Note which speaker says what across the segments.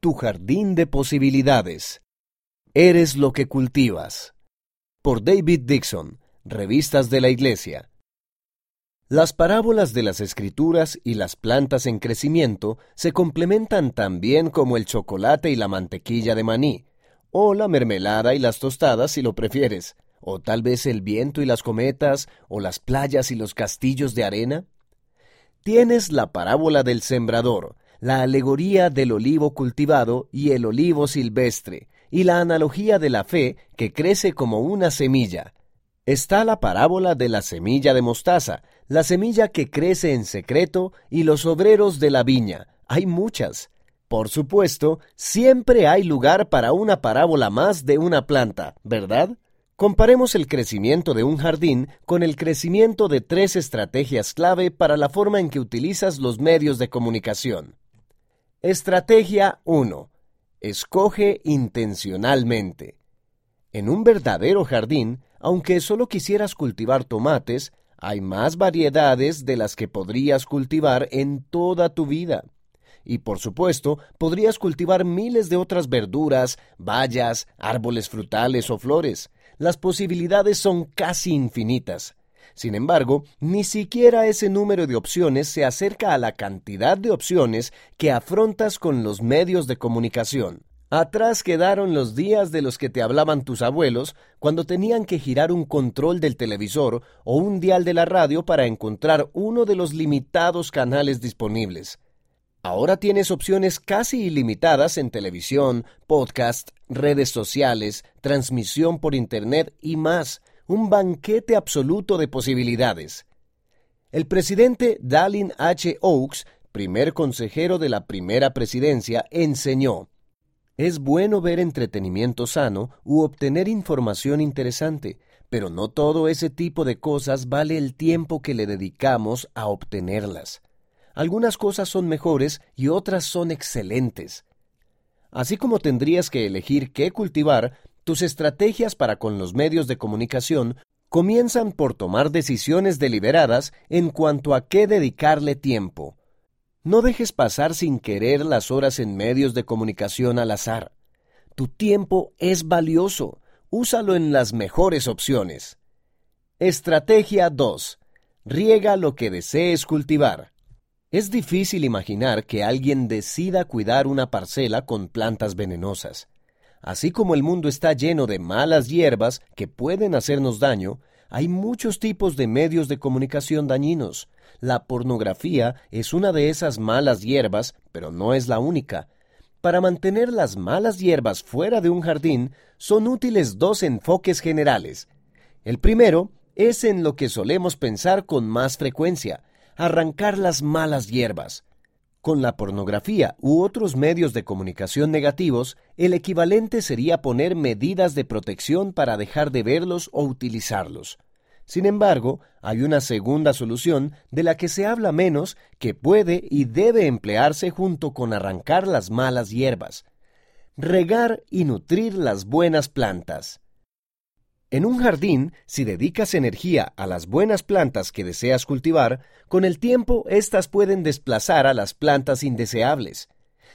Speaker 1: Tu jardín de posibilidades. Eres lo que cultivas. Por David Dixon, Revistas de la Iglesia. Las parábolas de las escrituras y las plantas en crecimiento se complementan tan bien como el chocolate y la mantequilla de maní, o la mermelada y las tostadas si lo prefieres, o tal vez el viento y las cometas, o las playas y los castillos de arena. Tienes la parábola del sembrador, la alegoría del olivo cultivado y el olivo silvestre, y la analogía de la fe que crece como una semilla. Está la parábola de la semilla de mostaza, la semilla que crece en secreto y los obreros de la viña. Hay muchas. Por supuesto, siempre hay lugar para una parábola más de una planta, ¿verdad? Comparemos el crecimiento de un jardín con el crecimiento de tres estrategias clave para la forma en que utilizas los medios de comunicación. Estrategia 1. Escoge intencionalmente. En un verdadero jardín, aunque solo quisieras cultivar tomates, hay más variedades de las que podrías cultivar en toda tu vida. Y por supuesto, podrías cultivar miles de otras verduras, bayas, árboles frutales o flores. Las posibilidades son casi infinitas. Sin embargo, ni siquiera ese número de opciones se acerca a la cantidad de opciones que afrontas con los medios de comunicación. Atrás quedaron los días de los que te hablaban tus abuelos cuando tenían que girar un control del televisor o un dial de la radio para encontrar uno de los limitados canales disponibles. Ahora tienes opciones casi ilimitadas en televisión, podcast, redes sociales, transmisión por Internet y más, un banquete absoluto de posibilidades. El presidente Dallin H. Oaks, primer consejero de la primera presidencia, enseñó, es bueno ver entretenimiento sano u obtener información interesante, pero no todo ese tipo de cosas vale el tiempo que le dedicamos a obtenerlas. Algunas cosas son mejores y otras son excelentes. Así como tendrías que elegir qué cultivar, tus estrategias para con los medios de comunicación comienzan por tomar decisiones deliberadas en cuanto a qué dedicarle tiempo. No dejes pasar sin querer las horas en medios de comunicación al azar. Tu tiempo es valioso. Úsalo en las mejores opciones. Estrategia 2. Riega lo que desees cultivar. Es difícil imaginar que alguien decida cuidar una parcela con plantas venenosas. Así como el mundo está lleno de malas hierbas que pueden hacernos daño, hay muchos tipos de medios de comunicación dañinos. La pornografía es una de esas malas hierbas, pero no es la única. Para mantener las malas hierbas fuera de un jardín, son útiles dos enfoques generales. El primero es en lo que solemos pensar con más frecuencia, arrancar las malas hierbas. Con la pornografía u otros medios de comunicación negativos, el equivalente sería poner medidas de protección para dejar de verlos o utilizarlos. Sin embargo, hay una segunda solución de la que se habla menos que puede y debe emplearse junto con arrancar las malas hierbas. Regar y nutrir las buenas plantas. En un jardín, si dedicas energía a las buenas plantas que deseas cultivar, con el tiempo éstas pueden desplazar a las plantas indeseables.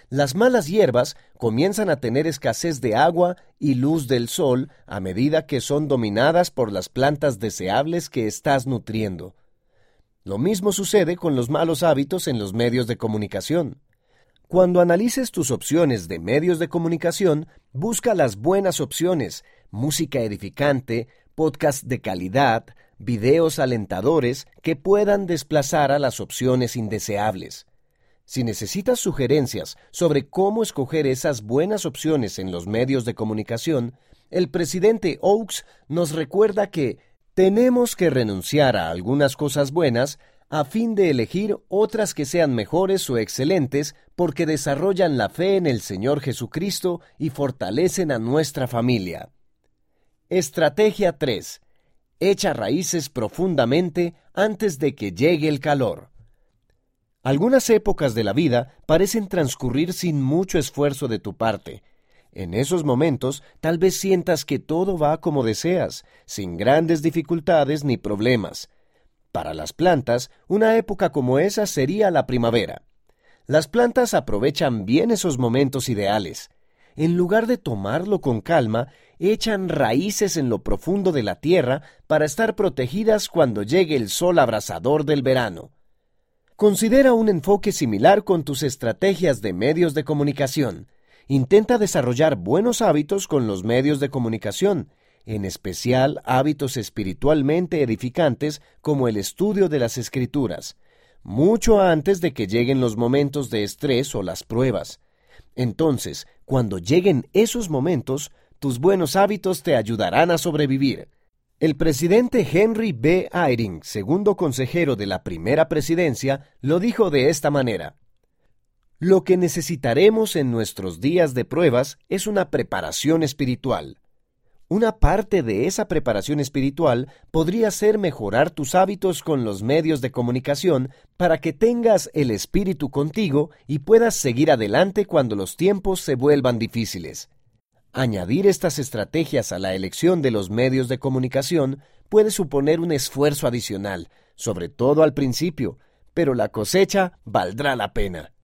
Speaker 1: Las malas hierbas comienzan a tener escasez de agua y luz del sol a medida que son dominadas por las plantas deseables que estás nutriendo. Lo mismo sucede con los malos hábitos en los medios de comunicación. Cuando analices tus opciones de medios de comunicación, busca las buenas opciones, música edificante, podcast de calidad, videos alentadores que puedan desplazar a las opciones indeseables. Si necesitas sugerencias sobre cómo escoger esas buenas opciones en los medios de comunicación, el presidente Oaks nos recuerda que tenemos que renunciar a algunas cosas buenas a fin de elegir otras que sean mejores o excelentes porque desarrollan la fe en el Señor Jesucristo y fortalecen a nuestra familia. Estrategia 3. Echa raíces profundamente antes de que llegue el calor. Algunas épocas de la vida parecen transcurrir sin mucho esfuerzo de tu parte. En esos momentos tal vez sientas que todo va como deseas, sin grandes dificultades ni problemas. Para las plantas, una época como esa sería la primavera. Las plantas aprovechan bien esos momentos ideales. En lugar de tomarlo con calma, echan raíces en lo profundo de la tierra para estar protegidas cuando llegue el sol abrasador del verano. Considera un enfoque similar con tus estrategias de medios de comunicación. Intenta desarrollar buenos hábitos con los medios de comunicación, en especial hábitos espiritualmente edificantes como el estudio de las escrituras, mucho antes de que lleguen los momentos de estrés o las pruebas. Entonces, cuando lleguen esos momentos, tus buenos hábitos te ayudarán a sobrevivir. El presidente Henry B. Eyring, segundo consejero de la primera presidencia, lo dijo de esta manera. Lo que necesitaremos en nuestros días de pruebas es una preparación espiritual. Una parte de esa preparación espiritual podría ser mejorar tus hábitos con los medios de comunicación para que tengas el espíritu contigo y puedas seguir adelante cuando los tiempos se vuelvan difíciles. Añadir estas estrategias a la elección de los medios de comunicación puede suponer un esfuerzo adicional, sobre todo al principio, pero la cosecha valdrá la pena.